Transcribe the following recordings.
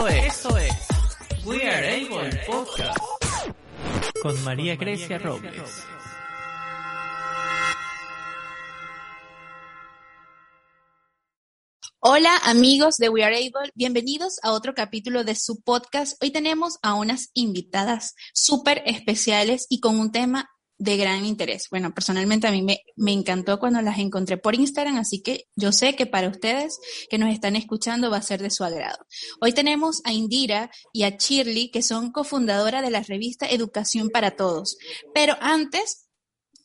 Esto es, esto es We Are Able Podcast con María Grecia Robles. Hola amigos de We Are Able, bienvenidos a otro capítulo de su podcast. Hoy tenemos a unas invitadas súper especiales y con un tema de gran interés. Bueno, personalmente a mí me, encantó cuando las encontré por Instagram, así que yo sé que para ustedes que nos están escuchando va a ser de su agrado. Hoy tenemos a Indira y a Shirley, que son cofundadoras de la revista Educación para Todos. Pero antes,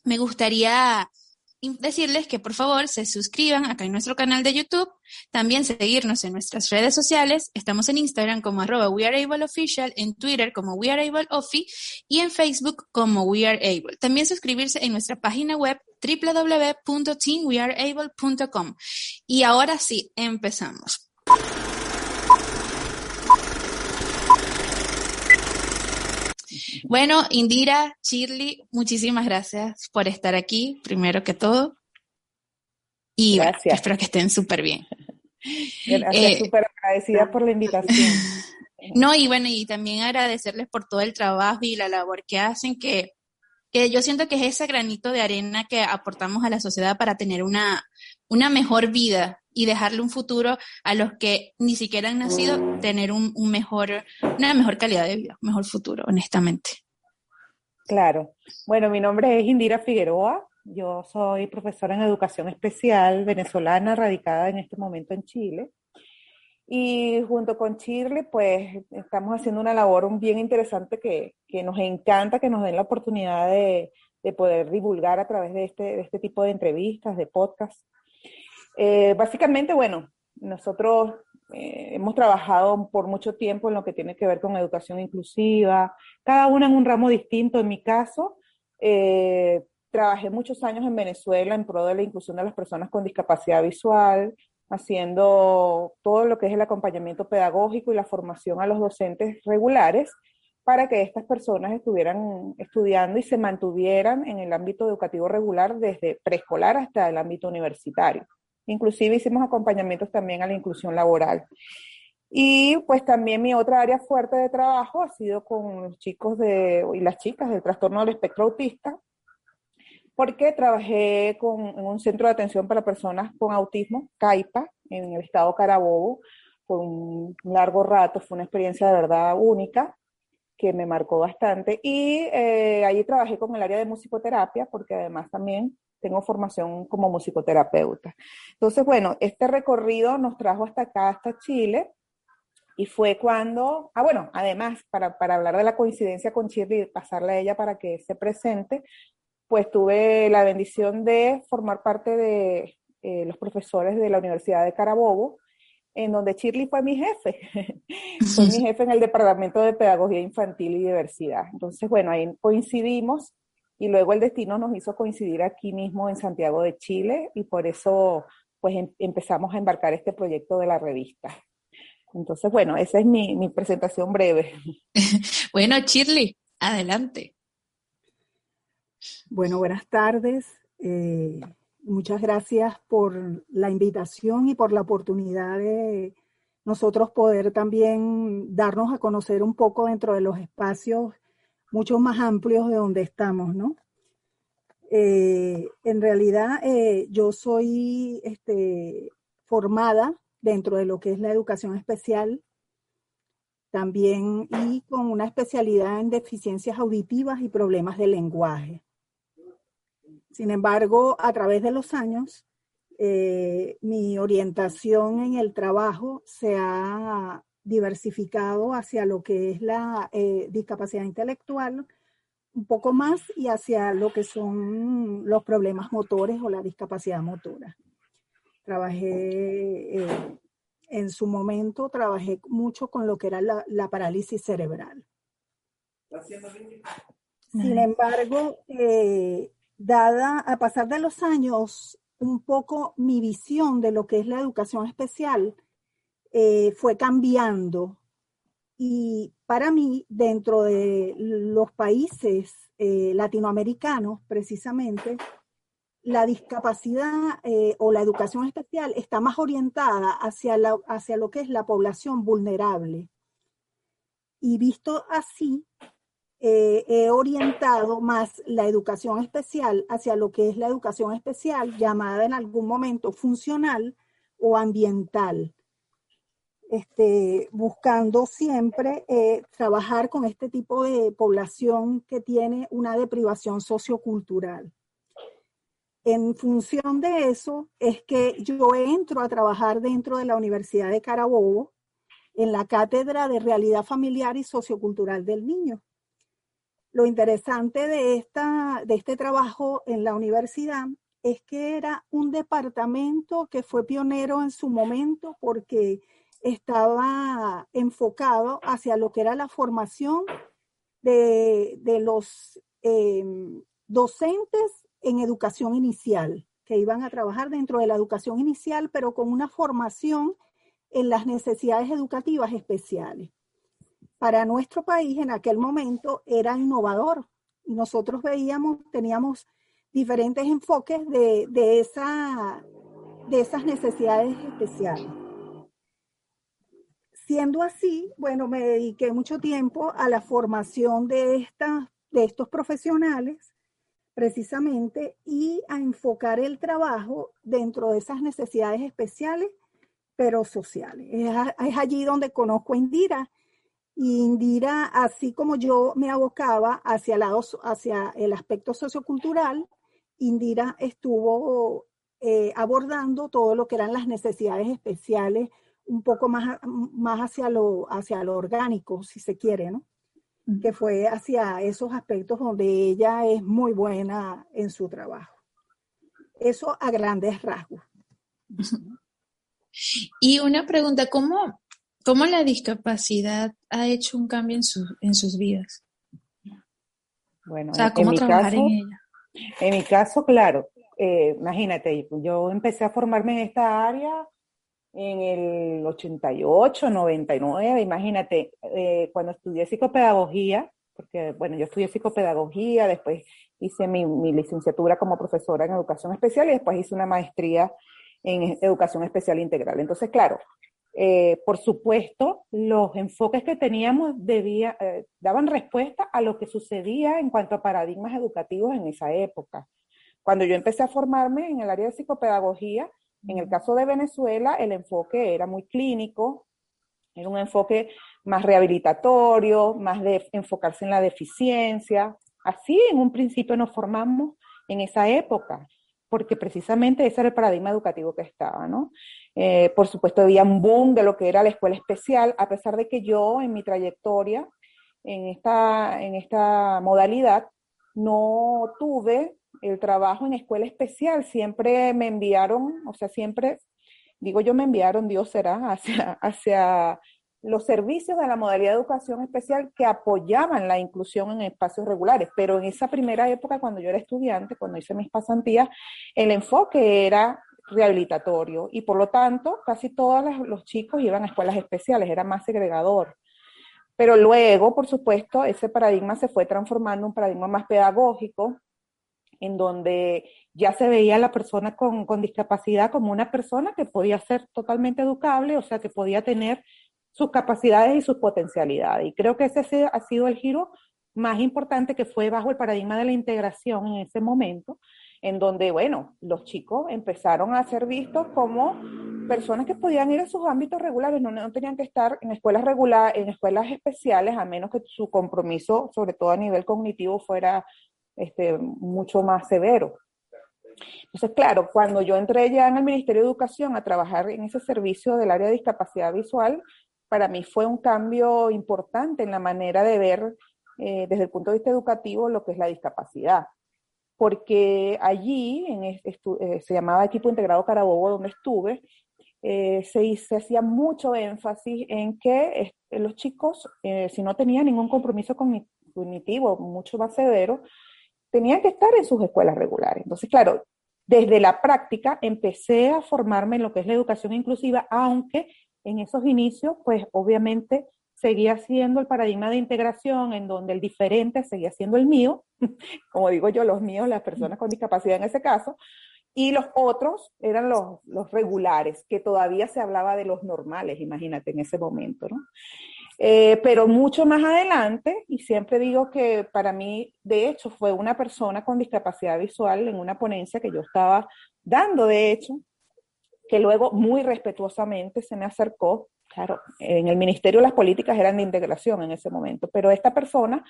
me gustaría decirles que por favor se suscriban acá en nuestro canal de YouTube, también seguirnos en nuestras redes sociales, estamos en Instagram como arroba weareableofficial, en Twitter como weareableofi y en Facebook como weareable. También suscribirse en nuestra página web www.teamweareable.com. Y ahora sí, empezamos. Bueno, Indira, Shirley, muchísimas gracias por estar aquí, primero que todo. Y espero que estén súper bien. Gracias, eh, súper agradecida por la invitación. No, y bueno, y también agradecerles por todo el trabajo y la labor que hacen, que, que yo siento que es ese granito de arena que aportamos a la sociedad para tener una, una mejor vida y dejarle un futuro a los que ni siquiera han nacido, tener un, mejor, una mejor calidad de vida, un mejor futuro, honestamente. Claro. Bueno, mi nombre es Indira Figueroa. Yo soy profesora en educación especial venezolana, radicada en este momento en Chile. Y junto con Chile, pues estamos haciendo una labor bien interesante que, que nos encanta que nos den la oportunidad de, de poder divulgar a través de este, de este tipo de entrevistas, de podcasts. Eh, básicamente, bueno, nosotros eh, hemos trabajado por mucho tiempo en lo que tiene que ver con educación inclusiva, cada una en un ramo distinto. En mi caso, eh, trabajé muchos años en Venezuela en pro de la inclusión de las personas con discapacidad visual, haciendo todo lo que es el acompañamiento pedagógico y la formación a los docentes regulares para que estas personas estuvieran estudiando y se mantuvieran en el ámbito educativo regular desde preescolar hasta el ámbito universitario. Inclusive hicimos acompañamientos también a la inclusión laboral. Y pues también mi otra área fuerte de trabajo ha sido con los chicos de, y las chicas del trastorno del espectro autista, porque trabajé con, en un centro de atención para personas con autismo, CAIPA, en el estado Carabobo, por un largo rato. Fue una experiencia de verdad única que me marcó bastante. Y eh, allí trabajé con el área de musicoterapia, porque además también tengo formación como musicoterapeuta. Entonces, bueno, este recorrido nos trajo hasta acá, hasta Chile, y fue cuando, ah, bueno, además, para, para hablar de la coincidencia con Chile y pasarle a ella para que se presente, pues tuve la bendición de formar parte de eh, los profesores de la Universidad de Carabobo, en donde Shirley fue mi jefe. fue mi jefe en el Departamento de Pedagogía Infantil y Diversidad. Entonces, bueno, ahí coincidimos y luego el destino nos hizo coincidir aquí mismo en Santiago de Chile y por eso pues em, empezamos a embarcar este proyecto de la revista. Entonces, bueno, esa es mi, mi presentación breve. bueno, Shirley, adelante. Bueno, buenas tardes. Eh, muchas gracias por la invitación y por la oportunidad de nosotros poder también darnos a conocer un poco dentro de los espacios mucho más amplios de donde estamos, ¿no? Eh, en realidad, eh, yo soy este, formada dentro de lo que es la educación especial, también y con una especialidad en deficiencias auditivas y problemas de lenguaje. Sin embargo, a través de los años, eh, mi orientación en el trabajo se ha diversificado hacia lo que es la eh, discapacidad intelectual un poco más y hacia lo que son los problemas motores o la discapacidad motora. Trabajé eh, en su momento, trabajé mucho con lo que era la, parálisis cerebral. Sin embargo, eh, dada a pasar de los años, un poco mi visión de lo que es la educación especial eh, fue cambiando. Y para mí, dentro de los países eh, latinoamericanos, precisamente, la discapacidad eh, o la educación especial está más orientada hacia, la, hacia lo que es la población vulnerable, y visto así, he orientado más la educación especial hacia lo que es la educación especial, llamada en algún momento funcional o ambiental, este, buscando siempre eh, trabajar con este tipo de población que tiene una deprivación sociocultural. En función de eso es que yo entro a trabajar dentro de la Universidad de Carabobo en la cátedra de realidad familiar y sociocultural del niño. Lo interesante de, esta, de este trabajo en la universidad es que era un departamento que fue pionero en su momento porque estaba enfocado hacia lo que era la formación de, los em, docentes en educación inicial, que iban a trabajar dentro de la educación inicial, pero con una formación en las necesidades educativas especiales. Para nuestro país en aquel momento era innovador y nosotros veíamos, teníamos diferentes enfoques de, de, esa, de esas necesidades especiales. Siendo así, bueno, me dediqué mucho tiempo a la formación de, esta, de estos profesionales precisamente y a enfocar el trabajo dentro de esas necesidades especiales, pero sociales. Es, allí donde conozco a Indira. Y Indira, así como yo me abocaba hacia, hacia el aspecto sociocultural, Indira estuvo eh, abordando todo lo que eran las necesidades especiales un poco más, más hacia, lo, hacia lo orgánico, si se quiere, ¿no? Que fue hacia esos aspectos donde ella es muy buena en su trabajo. Eso a grandes rasgos. Y una pregunta, ¿cómo, cómo la discapacidad ha hecho un cambio en, en sus vidas? Bueno, ¿cómo en trabajar en ella? En mi caso, claro, eh, imagínate, yo empecé a formarme en esta área en el 88, 99, imagínate, eh, cuando estudié psicopedagogía, porque bueno, yo estudié psicopedagogía, después hice mi, licenciatura como profesora en educación especial y después hice una maestría en educación especial integral. Entonces, claro, eh, por supuesto, los enfoques que teníamos debía, eh, daban respuesta a lo que sucedía en cuanto a paradigmas educativos en esa época. Cuando yo empecé a formarme en el área de psicopedagogía, en el caso de Venezuela, el enfoque era muy clínico, era un enfoque más rehabilitatorio, más de enfocarse en la deficiencia. Así en un principio nos formamos en esa época, porque precisamente ese era el paradigma educativo que estaba, ¿no? Eh, por supuesto, había un boom de lo que era la escuela especial, a pesar de que yo en mi trayectoria en esta, en esta modalidad no tuve el trabajo en escuela especial, siempre me enviaron, o sea, siempre, digo yo me enviaron, Dios será, hacia, hacia los servicios de la modalidad de educación especial que apoyaban la inclusión en espacios regulares. Pero en esa primera época, cuando yo era estudiante, cuando hice mis pasantías, el enfoque era rehabilitatorio y por lo tanto casi todos los chicos iban a escuelas especiales, era más segregador. Pero luego, por supuesto, ese paradigma se fue transformando en un paradigma más pedagógico, en donde ya se veía a la persona con, discapacidad como una persona que podía ser totalmente educable, o sea, que podía tener sus capacidades y sus potencialidades. Y creo que ese ha sido el giro más importante que fue bajo el paradigma de la integración en ese momento, en donde, bueno, los chicos empezaron a ser vistos como personas que podían ir a sus ámbitos regulares, no, no tenían que estar en escuelas regulares, en escuelas especiales, a menos que su compromiso, sobre todo a nivel cognitivo, fuera este, mucho más severo. Entonces, claro, cuando yo entré ya en el Ministerio de Educación a trabajar en ese servicio del área de discapacidad visual, para mí fue un cambio importante en la manera de ver eh, desde el punto de vista educativo lo que es la discapacidad. Porque allí, en eh, se llamaba Equipo Integrado Carabobo, donde estuve, eh, se, se, hacía mucho énfasis en que los chicos, si no tenían ningún compromiso cognitivo mucho más severo, tenían que estar en sus escuelas regulares. Entonces, claro, desde la práctica empecé a formarme en lo que es la educación inclusiva, aunque en esos inicios, pues obviamente seguía siendo el paradigma de integración en donde el diferente seguía siendo el mío, como digo yo, los míos, las personas con discapacidad en ese caso, y los otros eran los, los regulares, que todavía se hablaba de los normales, imagínate, en ese momento, ¿no? Eh, pero mucho más adelante, y siempre digo que para mí, de hecho, fue una persona con discapacidad visual en una ponencia que yo estaba dando, de hecho, que luego muy respetuosamente se me acercó. Claro, en el Ministerio las políticas eran de integración en ese momento, pero esta persona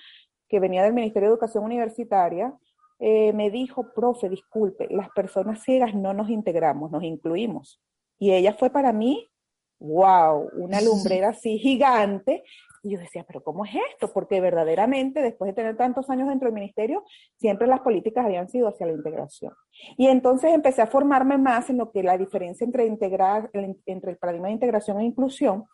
que venía del Ministerio de Educación Universitaria eh, me dijo, profe, disculpe, las personas ciegas no nos integramos, nos incluimos. Y ella fue para mí wow, una lumbrera así gigante. Y yo decía, pero ¿cómo es esto? Porque verdaderamente, después de tener tantos años dentro del ministerio, siempre las políticas habían sido hacia la integración. Y entonces empecé a formarme más en lo que la diferencia entre, integrar, entre el paradigma de integración e inclusión.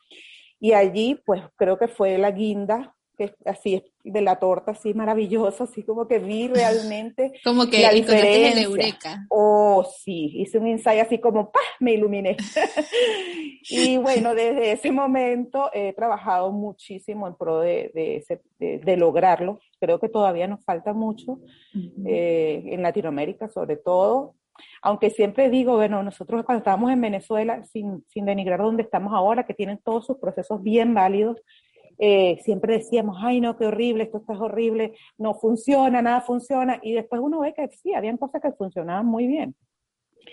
Y allí, pues creo que fue la guinda que así de la torta, así maravilloso, así como que vi realmente como que la diferencia. el eureka. Oh, sí, hice un ensayo así como ¡pah! me iluminé. y bueno, desde ese momento he trabajado muchísimo en pro de, de, de, lograrlo. Creo que todavía nos falta mucho eh, en Latinoamérica, sobre todo. Aunque siempre digo, bueno, nosotros cuando estábamos en Venezuela, sin, sin denigrar donde estamos ahora, que tienen todos sus procesos bien válidos, eh, siempre decíamos, ay no, qué horrible, esto está horrible, no funciona, nada funciona, y después uno ve que sí, habían cosas que funcionaban muy bien.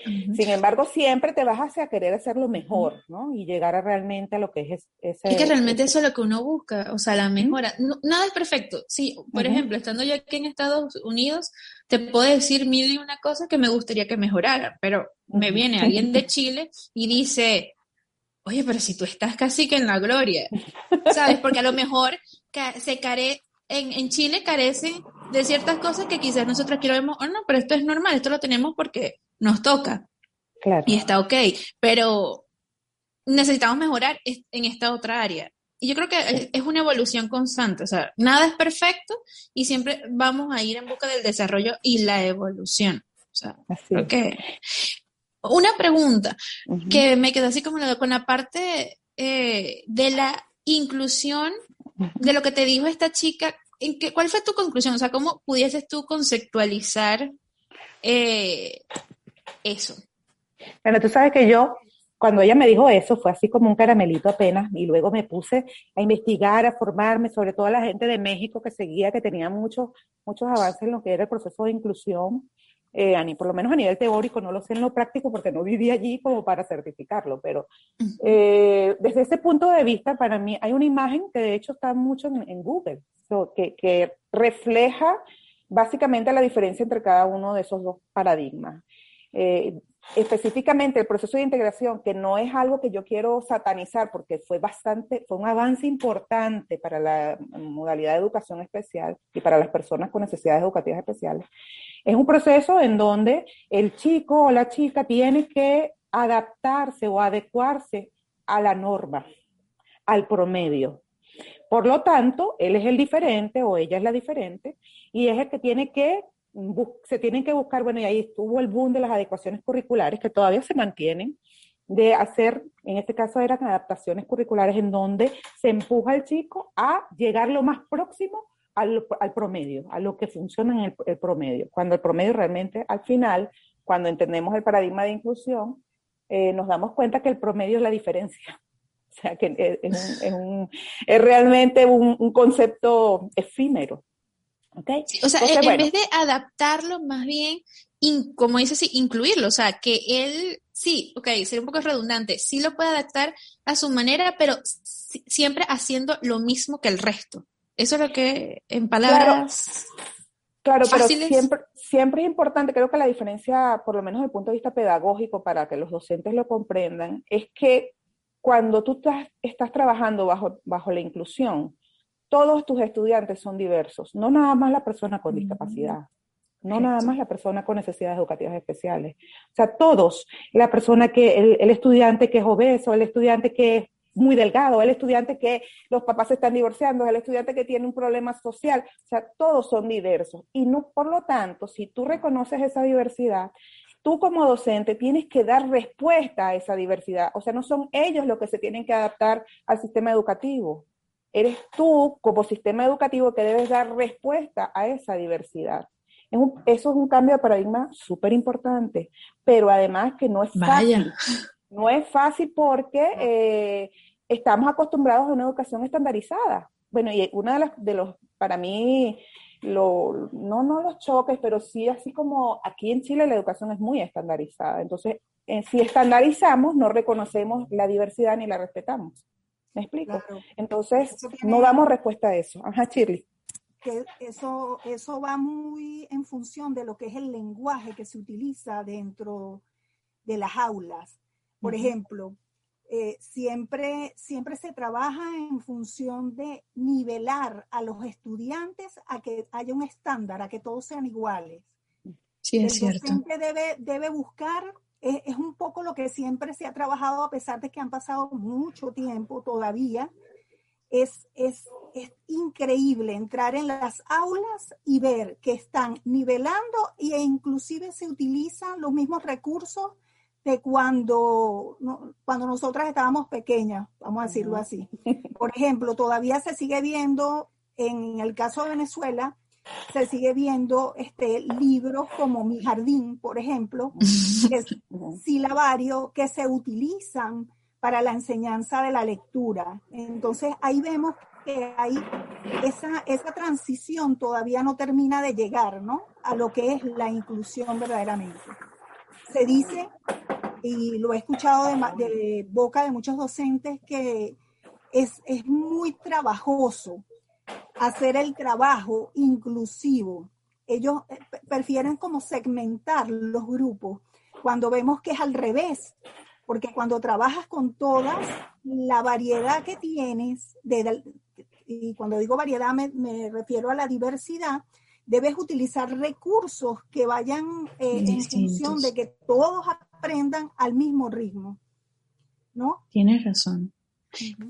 Sin embargo, siempre te vas hacia querer hacerlo mejor, ¿no? Y llegar a realmente a lo que es ese... Es que realmente eso es lo que uno busca, o sea, la mejora. nada es perfecto. Sí, por ejemplo, estando yo aquí en Estados Unidos, te puedo decir mil y una cosa que me gustaría que mejorara, pero me viene alguien de Chile y dice, oye, pero si tú estás casi que en la gloria, ¿sabes? Porque a lo mejor se care, en, en Chile carece de ciertas cosas que quizás nosotros aquí lo vemos, oh no, pero esto es normal, esto lo tenemos porque nos toca. Claro. Y está ok, pero necesitamos mejorar en esta otra área. Y yo creo que es una evolución constante, o sea, nada es perfecto y siempre vamos a ir en busca del desarrollo y la evolución. O sea, creo que una pregunta que me quedó así como con la parte eh, de la inclusión, de lo que te dijo esta chica. ¿en qué, ¿Cuál fue tu conclusión? O sea, ¿cómo pudieses tú conceptualizar eh, eso? Bueno, tú sabes que yo, cuando ella me dijo eso, fue así como un caramelito apenas, y luego me puse a investigar, a formarme, sobre todo a la gente de México que seguía, que tenía muchos muchos avances en lo que era el proceso de inclusión eh, por lo menos a nivel teórico, no lo sé en lo práctico porque no viví allí como para certificarlo, pero eh, desde ese punto de vista, para mí hay una imagen que de hecho está mucho en, Google, que, que, refleja básicamente la diferencia entre cada uno de esos dos paradigmas. Eh, específicamente el proceso de integración, que no es algo que yo quiero satanizar porque fue bastante, fue un avance importante para la modalidad de educación especial y para las personas con necesidades educativas especiales, es un proceso en donde el chico o la chica tiene que adaptarse o adecuarse a la norma, al promedio. Por lo tanto, él es el diferente o ella es la diferente y es el que tiene que se tienen que buscar, bueno, y ahí estuvo el boom de las adecuaciones curriculares que todavía se mantienen, de hacer, en este caso eran adaptaciones curriculares en donde se empuja al chico a llegar lo más próximo al, promedio, a lo que funciona en el, promedio, cuando el promedio realmente al final, cuando entendemos el paradigma de inclusión, eh, nos damos cuenta que el promedio es la diferencia. O sea, que es, es, realmente un concepto efímero. O sea, en, vez de adaptarlo, más bien, como dice así, incluirlo, o sea, que él, sí, ok, sería un poco redundante, sí lo puede adaptar a su manera, pero siempre haciendo lo mismo que el resto. Eso es lo que, en palabras... Claro, pero siempre, siempre es importante, creo que la diferencia, por lo menos desde el punto de vista pedagógico, para que los docentes lo comprendan, es que cuando tú estás, estás trabajando bajo, bajo la inclusión, todos tus estudiantes son diversos, no nada más la persona con discapacidad, no nada más la persona con necesidades educativas especiales. O sea, todos, la persona que, el, el, estudiante que es obeso, el estudiante que es muy delgado, el estudiante que los papás se están divorciando, el estudiante que tiene un problema social, o sea, todos son diversos. Y no, por lo tanto, si tú reconoces esa diversidad, tú como docente tienes que dar respuesta a esa diversidad. O sea, no son ellos los que se tienen que adaptar al sistema educativo eres tú como sistema educativo que debes dar respuesta a esa diversidad. eso es un cambio de paradigma súper importante, pero además que no es fácil. No es fácil porque eh, estamos acostumbrados a una educación estandarizada. Bueno, y una de las, de los, para mí, lo, no, no los choques, pero sí así como aquí en Chile la educación es muy estandarizada. Entonces, eh, si estandarizamos, no reconocemos la diversidad ni la respetamos. ¿Me explico? Entonces, no damos respuesta a eso. Ajá, Shirley. Que eso, eso va muy en función de lo que es el lenguaje que se utiliza dentro de las aulas. Por ejemplo, eh, siempre, siempre se trabaja en función de nivelar a los estudiantes a que haya un estándar, a que todos sean iguales. Sí, es el cierto. docente debe, debe buscar, es, es, un poco lo que siempre se ha trabajado, a pesar de que han pasado mucho tiempo todavía. Es, es, es increíble entrar en las aulas y ver que están nivelando e inclusive se utilizan los mismos recursos de cuando, cuando nosotras estábamos pequeñas, vamos a decirlo así. Por ejemplo, todavía se sigue viendo, en el caso de Venezuela, se sigue viendo este, libros como Mi Jardín, por ejemplo, que es silabario, que se utilizan para la enseñanza de la lectura. Entonces ahí vemos que hay esa, esa transición todavía no termina de llegar, ¿no? A lo que es la inclusión verdaderamente se dice, y lo he escuchado de, boca de muchos docentes, que es, es muy trabajoso hacer el trabajo inclusivo. Ellos eh, prefieren como segmentar los grupos cuando vemos que es al revés, porque cuando trabajas con todas, la variedad que tienes, de, y cuando digo variedad me, me refiero a la diversidad, debes utilizar recursos que vayan eh, en función de que todos aprendan al mismo ritmo. ¿No? Tienes razón.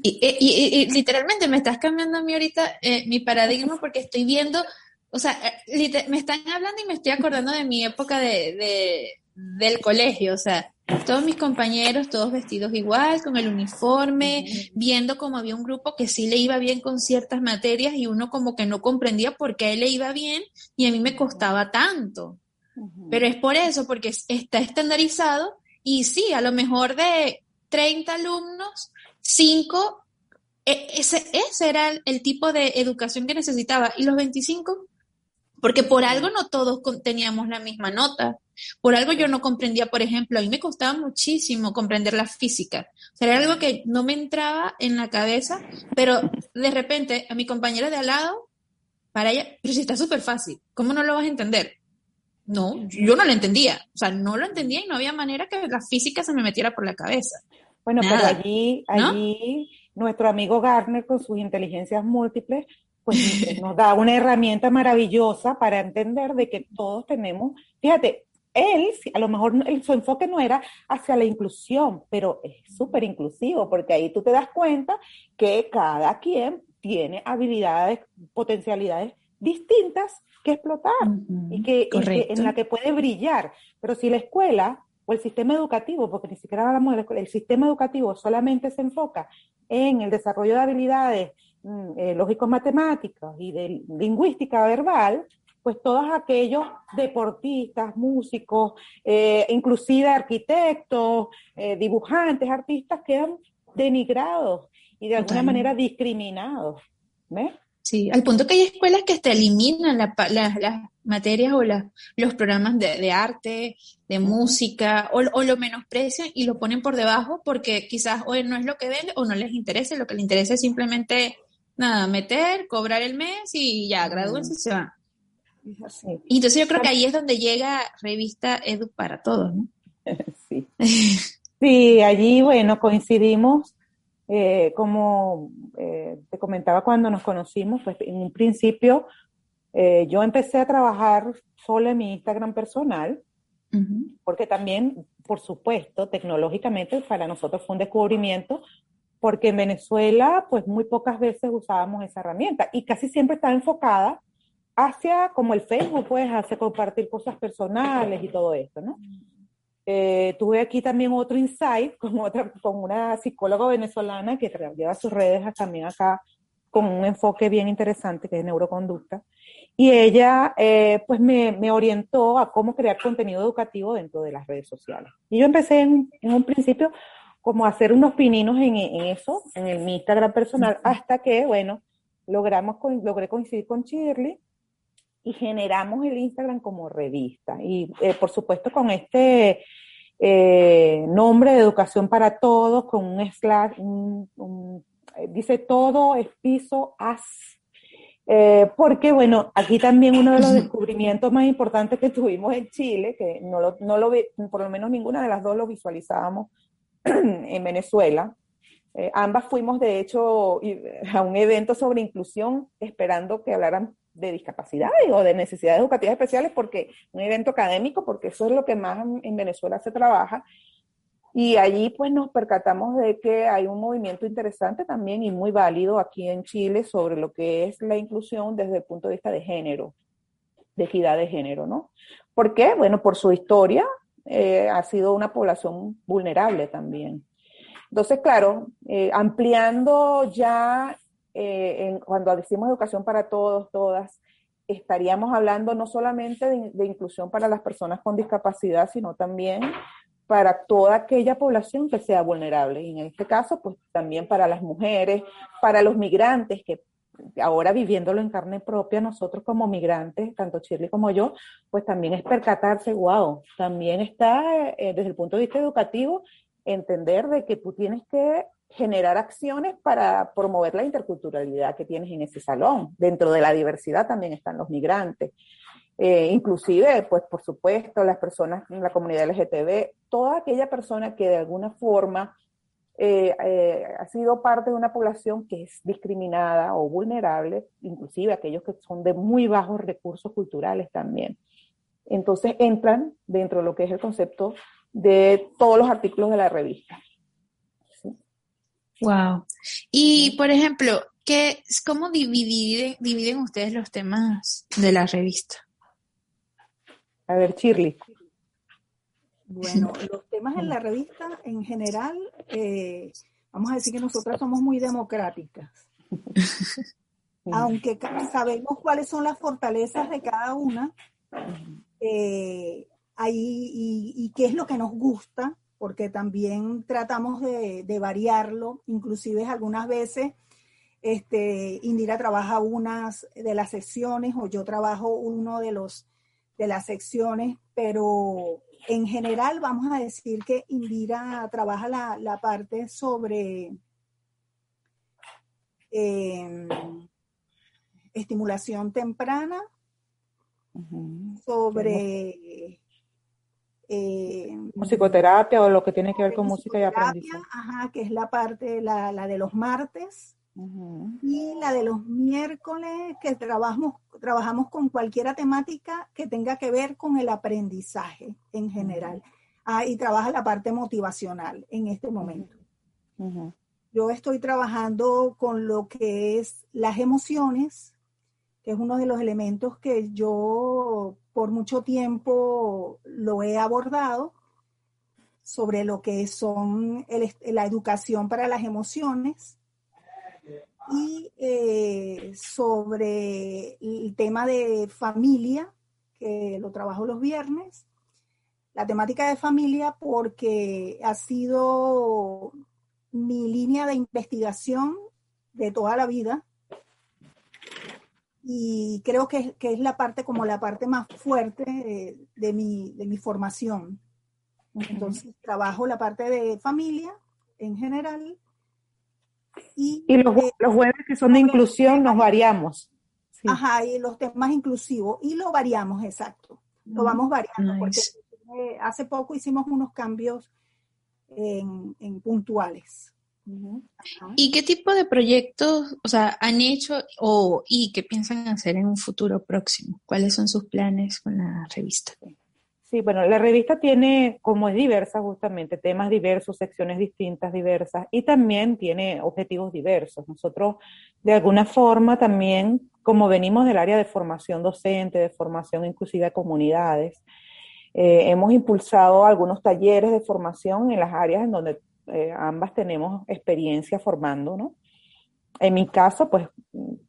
Y, literalmente me estás cambiando a mí ahorita eh, mi paradigma porque estoy viendo, o sea, eh, me están hablando y me estoy acordando de mi época de, del colegio, o sea, todos mis compañeros, todos vestidos igual, con el uniforme, viendo como había un grupo que sí le iba bien con ciertas materias y uno como que no comprendía por qué a él le iba bien y a mí me costaba tanto. Pero es por eso, porque está estandarizado y sí, a lo mejor de 30 alumnos, 5, e, ese, ese era el tipo de educación que necesitaba y los 25 porque por algo no todos teníamos la misma nota. Por algo yo no comprendía, por ejemplo, a mí me costaba muchísimo comprender la física. O sea, era algo que no me entraba en la cabeza, pero de repente a mi compañera de al lado, para ella, pero si está súper fácil, ¿cómo no lo vas a entender? No, yo no lo entendía. O sea, no lo entendía y no había manera que la física se me metiera por la cabeza. Bueno, pero allí, allí nuestro amigo Garner con sus inteligencias múltiples pues nos da una herramienta maravillosa para entender de que todos tenemos, fíjate, él, a lo mejor su enfoque no era hacia la inclusión, pero es súper inclusivo, porque ahí tú te das cuenta que cada quien tiene habilidades, potencialidades distintas que explotar y, que, en la que puede brillar. Pero si la escuela o el sistema educativo, porque ni siquiera hablamos de la escuela, el sistema educativo solamente se enfoca en el desarrollo de habilidades Mm, eh, lógicos matemáticos y de lingüística verbal, pues todos aquellos deportistas, músicos, eh, inclusive arquitectos, eh, dibujantes, artistas quedan denigrados y de alguna manera discriminados. ¿ves? Sí, al punto que hay escuelas que te eliminan las materias o los programas de, arte, de música, o, o, lo menosprecian y lo ponen por debajo porque quizás o no es lo que vende o no les interesa, lo que les interesa es simplemente nada, meter, cobrar el mes y ya, gradúense y se van. Y entonces yo creo que ahí es donde llega revista Edu para todos, ¿no? Sí. Sí, allí, bueno, coincidimos, eh, como eh, te comentaba cuando nos conocimos, pues en un principio eh, yo empecé a trabajar solo en mi Instagram personal, porque también, por supuesto, tecnológicamente para nosotros fue un descubrimiento porque en Venezuela pues muy pocas veces usábamos esa herramienta y casi siempre estaba enfocada hacia como el Facebook, pues hacia compartir cosas personales y todo esto, ¿no? Eh, tuve aquí también otro insight con, otra, con una psicóloga venezolana que lleva sus redes también acá con un enfoque bien interesante que es neuroconducta. Y ella eh, pues me, me, orientó a cómo crear contenido educativo dentro de las redes sociales. Y yo empecé en, en un principio como hacer unos pininos en, eso, en el, mi Instagram personal, hasta que, bueno, logramos, logré coincidir con Shirley y generamos el Instagram como revista. Y eh, por supuesto con este eh, nombre de educación para todos, con un slash, eh, dice todo es piso, as. porque bueno, aquí también uno de los descubrimientos más importantes que tuvimos en Chile, que no lo, no lo por lo menos ninguna de las dos lo visualizábamos en Venezuela, ambas fuimos, de hecho, a un evento sobre inclusión esperando que hablaran de discapacidad o de necesidades educativas especiales, porque un evento académico, porque eso es lo que más en Venezuela se trabaja. Y allí pues nos percatamos de que hay un movimiento interesante también y muy válido aquí en Chile sobre lo que es la inclusión desde el punto de vista de género, de equidad de género, ¿no? ¿Por qué? Bueno, por su historia eh, ha sido una población vulnerable también. Entonces, claro, eh, ampliando ya eh, cuando decimos educación para todos, todas, estaríamos hablando no solamente de, inclusión para las personas con discapacidad, sino también para toda aquella población que sea vulnerable. Y en este caso, pues también para las mujeres, para los migrantes, que ahora viviéndolo en carne propia, nosotros como migrantes, tanto Shirley como yo, pues también es percatarse, wow, también está eh, desde el punto de vista educativo, entender de que tú tienes que generar acciones para promover la interculturalidad que tienes en ese salón. Dentro de la diversidad también están los migrantes. Eh, inclusive, pues por supuesto, las personas en la comunidad LGTB, toda aquella persona que de alguna forma eh, eh, ha sido parte de una población que es discriminada o vulnerable, inclusive aquellos que son de muy bajos recursos culturales también. Entonces entran dentro de lo que es el concepto de todos los artículos de la revista. Wow. Y, por ejemplo, ¿qué, ¿cómo dividen, dividen ustedes los temas de la revista? A ver, Shirley. Bueno, los temas en la revista en general, eh, vamos a decir que nosotras somos muy democráticas. Aunque sabemos cuáles son las fortalezas de cada una, eh, ahí, y, y, qué es lo que nos gusta, porque también tratamos de, variarlo, inclusive algunas veces este, Indira trabaja unas de las secciones o yo trabajo uno de, los, de las secciones, pero en general vamos a decir que Indira trabaja la, parte sobre em, estimulación temprana, sobre eh, Musicoterapia o lo que tiene que ver con música y aprendizaje. Ajá, que es la parte, la, la de los martes. Y la de los miércoles, que trabajamos, trabajamos con cualquier temática que tenga que ver con el aprendizaje en general. Ah, y trabaja la parte motivacional en este momento. Yo estoy trabajando con lo que es las emociones, que es uno de los elementos que yo por mucho tiempo lo he abordado sobre lo que son la educación para las emociones y eh, sobre el tema de familia, que lo trabajo los viernes. La temática de familia porque ha sido mi línea de investigación de toda la vida y creo que, que, es la parte como la parte más fuerte de, mi, de mi formación. Entonces, trabajo la parte de familia en general. Y, los, los, jueves que son de inclusión nos variamos. Ajá, y los temas inclusivos. Y lo variamos, exacto. Lo vamos variando, porque eh, hace poco hicimos unos cambios en, en puntuales. ¿Y qué tipo de proyectos, o sea, han hecho o y qué piensan hacer en un futuro próximo? ¿Cuáles son sus planes con la revista? Sí, bueno, la revista tiene, como es diversa justamente, temas diversos, secciones distintas, diversas, y también tiene objetivos diversos. Nosotros, de alguna forma, también, como venimos del área de formación docente, de formación inclusive a comunidades, eh, hemos impulsado algunos talleres de formación en las áreas en donde eh, ambas tenemos experiencia formando, ¿no? En mi caso, pues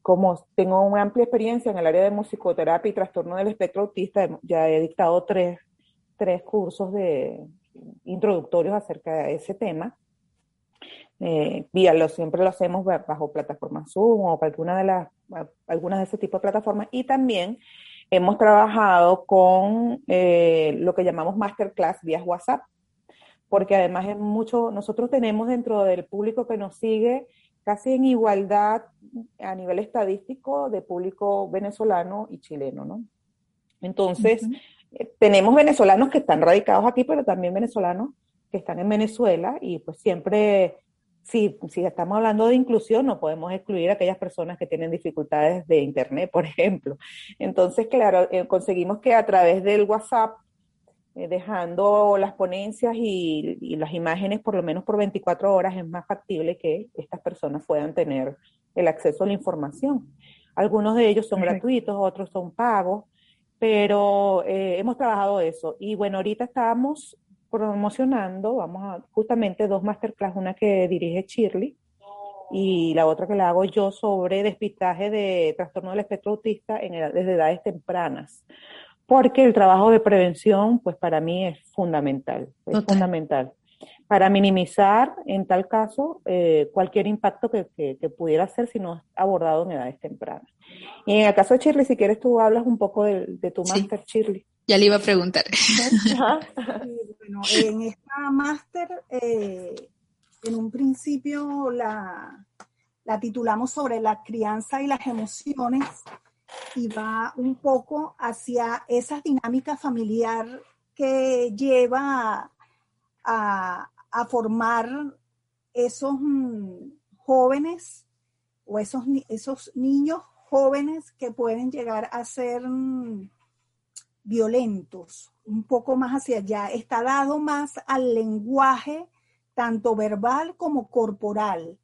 como tengo una amplia experiencia en el área de musicoterapia y trastorno del espectro autista, ya he dictado tres, tres cursos de introductorios acerca de ese tema. eh, vía, lo, siempre lo hacemos bajo plataformas Zoom o alguna de las, algunas de ese tipo de plataformas. Y también hemos trabajado con eh, lo que llamamos masterclass vía WhatsApp, porque además es mucho, nosotros tenemos dentro del público que nos sigue casi en igualdad a nivel estadístico de público venezolano y chileno, ¿no? Entonces, eh, tenemos venezolanos que están radicados aquí, pero también venezolanos que están en Venezuela y pues siempre, si, si estamos hablando de inclusión, no podemos excluir a aquellas personas que tienen dificultades de Internet, por ejemplo. Entonces, claro, eh, conseguimos que a través del WhatsApp, dejando las ponencias y, y, las imágenes por lo menos por 24 horas, es más factible que estas personas puedan tener el acceso a la información. Algunos de ellos son gratuitos, otros son pagos, pero eh, hemos trabajado eso. Y bueno, ahorita estamos promocionando, vamos a justamente dos masterclass, una que dirige Shirley y la otra que la hago yo sobre despistaje de trastorno del espectro autista en desde edades tempranas. Porque el trabajo de prevención, pues para mí es fundamental, es fundamental para minimizar, en tal caso, eh, cualquier impacto que, que, pudiera ser si no es abordado en edades tempranas. Y en el caso de Shirley, si quieres tú hablas un poco de, de tu máster, Shirley. Ya le iba a preguntar. bueno, en esta máster, eh, en un principio la, la titulamos sobre la crianza y las emociones y va un poco hacia esa dinámica familiar que lleva a, a formar esos mm, jóvenes o esos, esos niños jóvenes que pueden llegar a ser mm, violentos, un poco más hacia allá. Está dado más al lenguaje, tanto verbal como corporal,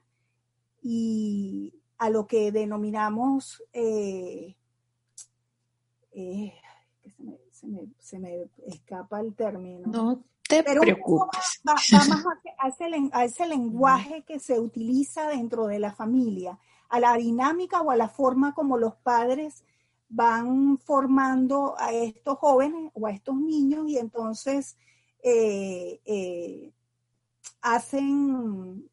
y a lo que denominamos, eh, eh, se, me, se, me, escapa el término. No, te Pero preocupes. Va, más a ese, a ese lenguaje que se utiliza dentro de la familia, a la dinámica o a la forma como los padres van formando a estos jóvenes o a estos niños y entonces eh, eh, hacen...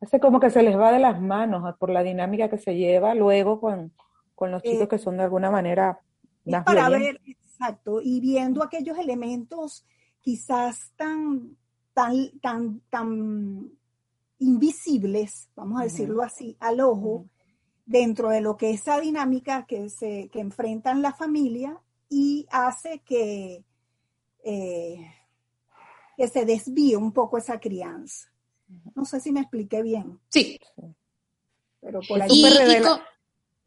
Hace como que se les va de las manos por la dinámica que se lleva luego con, con los chicos eh, que son de alguna manera más para ver Exacto, y viendo aquellos elementos quizás tan, tan, tan, tan invisibles, vamos a decirlo así, al ojo, dentro de lo que es esa dinámica que se que enfrentan la familia y hace que, eh, que se desvíe un poco esa crianza. No sé si me expliqué bien. Sí. Pero por ahí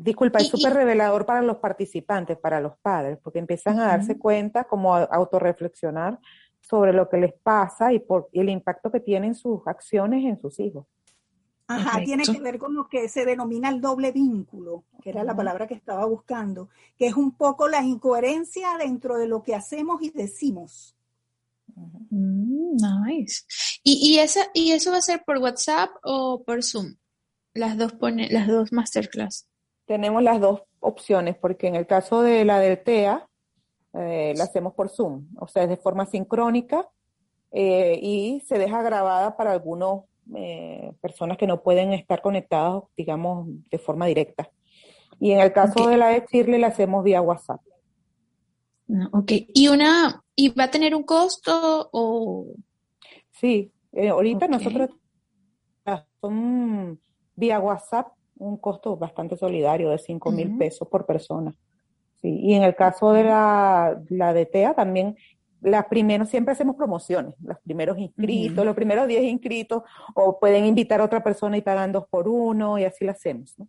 Disculpa, es súper revelador para los participantes, para los padres, porque empiezan a darse cuenta, como a autorreflexionar sobre lo que les pasa y, por, el impacto que tienen sus acciones en sus hijos. Ajá, tiene que ver con lo que se denomina el doble vínculo, que era la palabra que estaba buscando, que es un poco la incoherencia dentro de lo que hacemos y decimos. Mm, nice. ¿Y, y, esa, ¿Y eso va a ser por WhatsApp o por Zoom? Las dos, pone, las dos masterclass tenemos las dos opciones, porque en el caso de la del TEA, eh, la hacemos por Zoom, o sea, es de forma sincrónica eh, y se deja grabada para algunas eh, personas que no pueden estar conectadas, digamos, de forma directa. Y en el caso de la de Chirle, la hacemos vía WhatsApp. Ah, ok, ¿y una, y va a tener un costo o...? Sí, ahorita nosotros son vía WhatsApp un costo bastante solidario de 5 mil pesos por persona. Sí, y en el caso de la, la de TEA también, las primeras, siempre hacemos promociones, los primeros inscritos, los primeros 10 inscritos, o pueden invitar a otra persona y pagan dos por uno, y así lo hacemos. ¿no?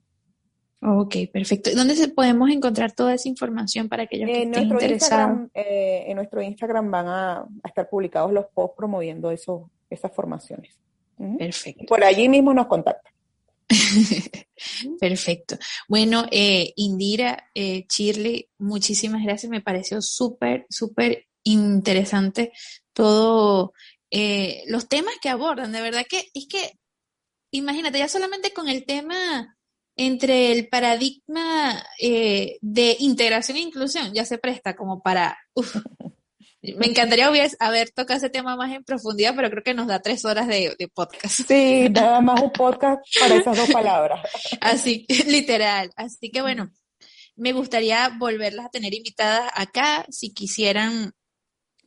Ok, perfecto. ¿Dónde se podemos encontrar toda esa información para aquellos que estén interesados? Eh, en nuestro Instagram van a, a, estar publicados los posts promoviendo eso, esas formaciones. Perfecto. Por allí mismo nos contactan. Perfecto. Bueno, eh, Indira, eh, Shirley, muchísimas gracias. Me pareció súper, súper interesante todo eh, los temas que abordan. De verdad que es que, imagínate, ya solamente con el tema entre el paradigma eh, de integración e inclusión ya se presta como para Me encantaría haber tocado ese tema más en profundidad, pero creo que nos da tres horas de, podcast. Sí, nada más un podcast para esas dos palabras. Así, literal. Así que bueno, me gustaría volverlas a tener invitadas acá, si quisieran,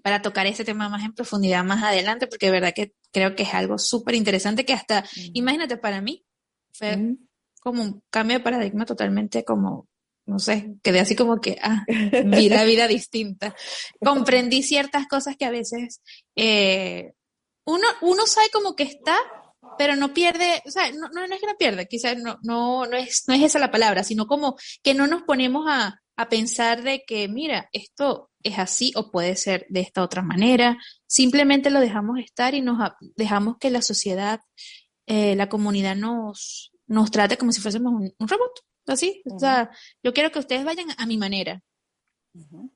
para tocar ese tema más en profundidad más adelante, porque de verdad que creo que es algo súper interesante que hasta, imagínate, para mí fue como un cambio de paradigma totalmente como no sé, quedé así como que, ah, vi la vida distinta. Comprendí ciertas cosas que a veces eh, uno, uno sabe como que está, pero no pierde, o sea, no, no, es que no pierde, quizás no, no, no, es, no es esa la palabra, sino como que no nos ponemos a, a pensar de que, mira, esto es así o puede ser de esta otra manera, simplemente lo dejamos estar y nos dejamos que la sociedad, eh, la comunidad nos, nos trate como si fuésemos un robot así. O sea, yo quiero que ustedes vayan a mi manera.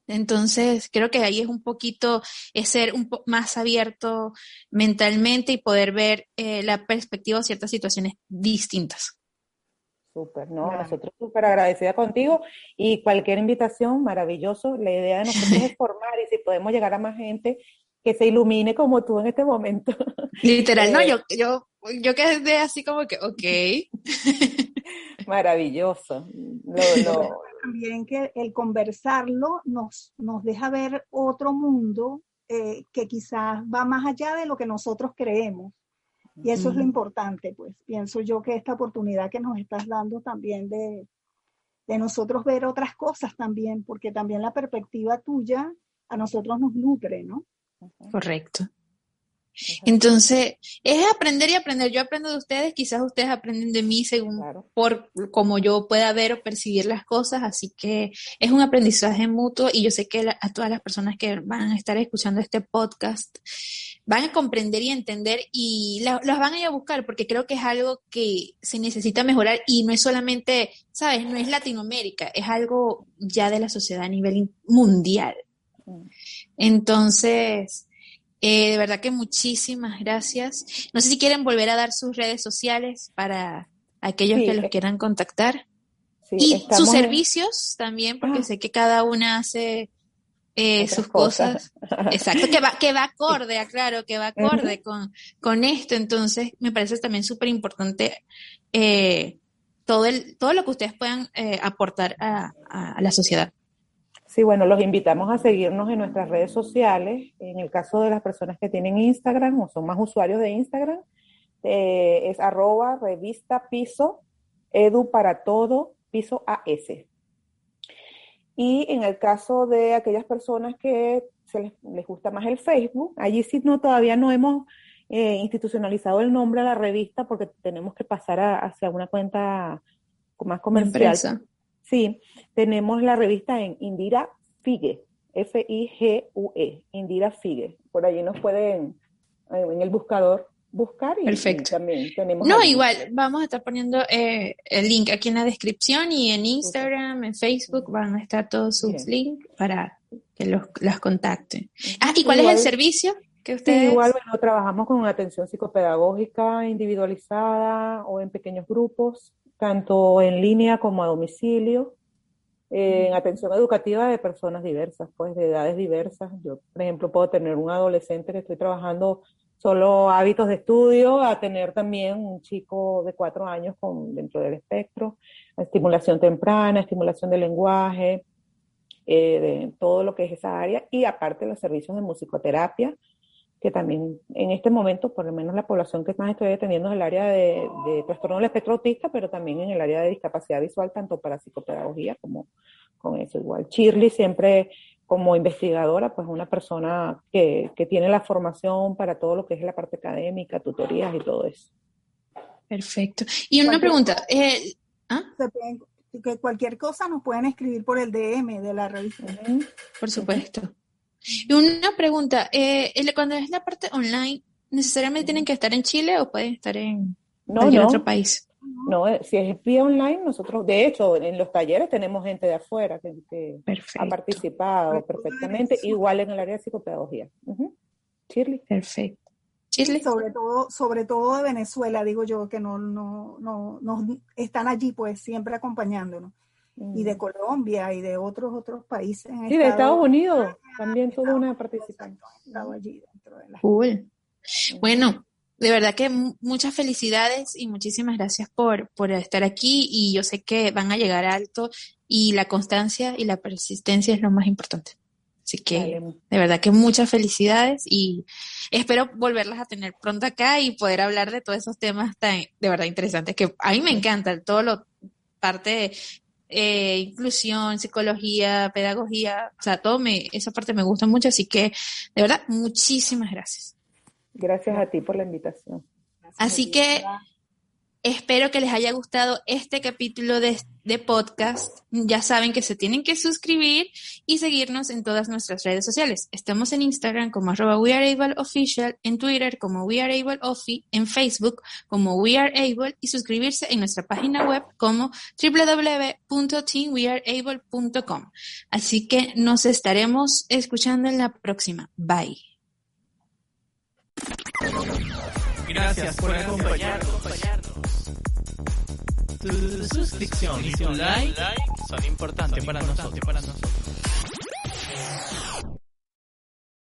Entonces, creo que ahí es un poquito, es ser un poco más abierto mentalmente y poder ver eh, la perspectiva de ciertas situaciones distintas. Súper, ¿no? Nosotros súper agradecida contigo y cualquier invitación, maravilloso. La idea de nosotros es formar y si podemos llegar a más gente que se ilumine como tú en este momento. Literal, no, eh, yo, yo, yo quedé así como que, ok. Maravilloso. También que el conversarlo nos, nos deja ver otro mundo eh, que quizás va más allá de lo que nosotros creemos. Y eso es lo importante, pues pienso yo que esta oportunidad que nos estás dando también de, de nosotros ver otras cosas también, porque también la perspectiva tuya a nosotros nos nutre, ¿no? Correcto. Entonces, es aprender y aprender. Yo aprendo de ustedes, quizás ustedes aprenden de mí según por como yo pueda ver o percibir las cosas, así que es un aprendizaje mutuo y yo sé que a todas las personas que van a estar escuchando este podcast van a comprender y entender y las van a ir a buscar porque creo que es algo que se necesita mejorar y no es solamente, sabes, no es Latinoamérica, es algo ya de la sociedad a nivel mundial. Mm. Entonces, eh, de verdad que muchísimas gracias. No sé si quieren volver a dar sus redes sociales para aquellos que los eh, quieran contactar. y sus servicios también, porque ah. sé que cada una hace eh, sus cosas. Exacto, que va, que va acorde, aclaro, que va acorde con, con esto. Entonces, me parece también súper importante todo, el, todo lo que ustedes puedan aportar a la sociedad. Sí, bueno, los invitamos a seguirnos en nuestras redes sociales. En el caso de las personas que tienen Instagram o son más usuarios de Instagram, eh, es arroba revista piso edu para todo piso AS. Y en el caso de aquellas personas que se les, gusta más el Facebook, allí sí no, todavía no hemos eh, institucionalizado el nombre de la revista porque tenemos que pasar hacia una cuenta más comercial. Sí, tenemos la revista en Indira Figue, F-I-G-U-E, Indira Figue. Por allí nos pueden, eh, en el buscador, buscar y, Perfecto. también tenemos. No, igual, vamos a estar poniendo eh, el link aquí en la descripción y en Instagram, en Facebook van a estar todos sus links para que los, las contacten. Ah, ¿y cuál es el servicio? Que ustedes... igual, bueno, trabajamos con atención psicopedagógica individualizada o en pequeños grupos tanto en línea como a domicilio, en atención educativa de personas diversas, pues de edades diversas. Yo, por ejemplo, puedo tener un adolescente que estoy trabajando solo hábitos de estudio, a tener también un chico de cuatro años con, dentro del espectro, estimulación temprana, estimulación del lenguaje, eh, de todo lo que es esa área, y aparte los servicios de musicoterapia, que también en este momento, por lo menos la población que más estoy atendiendo es el área de, trastorno del espectro autista, pero también en el área de discapacidad visual, tanto para psicopedagogía como con eso igual. Shirley siempre como investigadora, pues una persona que, tiene la formación para todo lo que es la parte académica, tutorías y todo eso. Perfecto. Y una pregunta, eh, ¿ah? que cualquier cosa nos pueden escribir por el DM de la revista. Por supuesto. Y una pregunta, eh, cuando es la parte online, ¿necesariamente tienen que estar en Chile o pueden estar en cualquier otro país? No, eh, si es vía online, nosotros, de hecho, en los talleres tenemos gente de afuera que, ha participado perfectamente, igual en el área de psicopedagogía. Chile. Perfecto. Chile. Sobre todo, sobre todo de Venezuela, digo yo, que no, no, no, no están allí, pues siempre acompañándonos. Y de Colombia y de otros otros países. sí, de Estados Unidos también tuvo una participación. Allí dentro de la... Cool. Bueno, de verdad que muchas felicidades y muchísimas gracias por, por estar aquí y yo sé que van a llegar alto y la constancia y la persistencia es lo más importante. Así que de verdad que muchas felicidades y espero volverlas a tener pronto acá y poder hablar de todos esos temas tan de verdad interesantes que a mí me encanta todo lo parte de eh, inclusión, psicología, pedagogía, o sea, todo me, esa parte me gusta mucho, así que de verdad muchísimas gracias. Gracias a ti por la invitación. Así que espero que les haya gustado este capítulo de, podcast. Ya saben que se tienen que suscribir y seguirnos en todas nuestras redes sociales. Estamos en Instagram como arroba weareableofficial, en Twitter como weareableofi, en Facebook como weareable y suscribirse en nuestra página web como www.teamweareable.com. Así que nos estaremos escuchando en la próxima. Bye. Gracias por acompañarnos. Tu suscripción y tu like son importantes para nosotros.